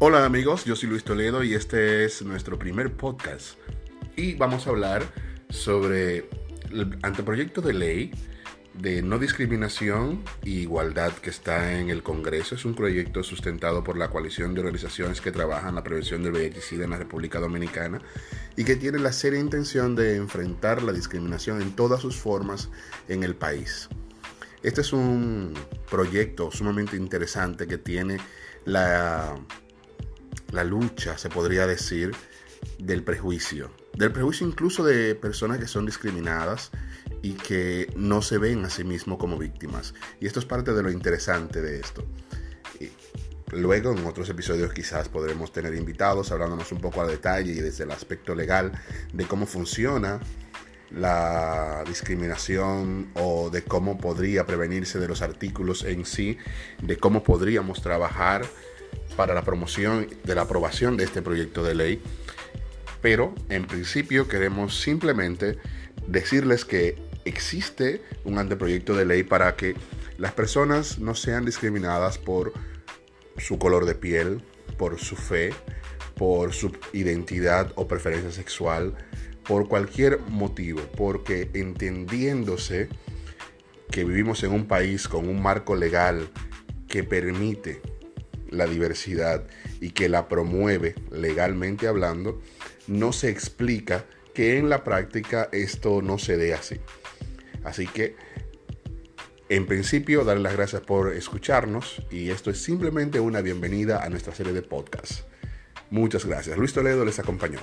Hola amigos, yo soy Luis Toledo y este es nuestro primer podcast. Y vamos a hablar sobre el anteproyecto de ley de no discriminación e igualdad que está en el Congreso. Es un proyecto sustentado por la coalición de organizaciones que trabajan la prevención del VIH en la República Dominicana y que tiene la seria intención de enfrentar la discriminación en todas sus formas en el país. Este es un proyecto sumamente interesante que tiene la la lucha, se podría decir, del prejuicio. Del prejuicio incluso de personas que son discriminadas y que no se ven a sí mismos como víctimas. Y esto es parte de lo interesante de esto. luego en otros episodios quizás podremos tener invitados hablándonos un poco a detalle y desde el aspecto legal de cómo funciona la discriminación o de cómo podría prevenirse de los artículos en sí, de cómo podríamos trabajar para la promoción de la aprobación de este proyecto de ley. Pero en principio queremos simplemente decirles que existe un anteproyecto de ley para que las personas no sean discriminadas por su color de piel, por su fe, por su identidad o preferencia sexual, por cualquier motivo, porque entendiéndose que vivimos en un país con un marco legal que permite la diversidad y que la promueve legalmente hablando, no se explica que en la práctica esto no se dé así. Así que, en principio, darle las gracias por escucharnos y esto es simplemente una bienvenida a nuestra serie de podcasts. Muchas gracias. Luis Toledo les acompañó.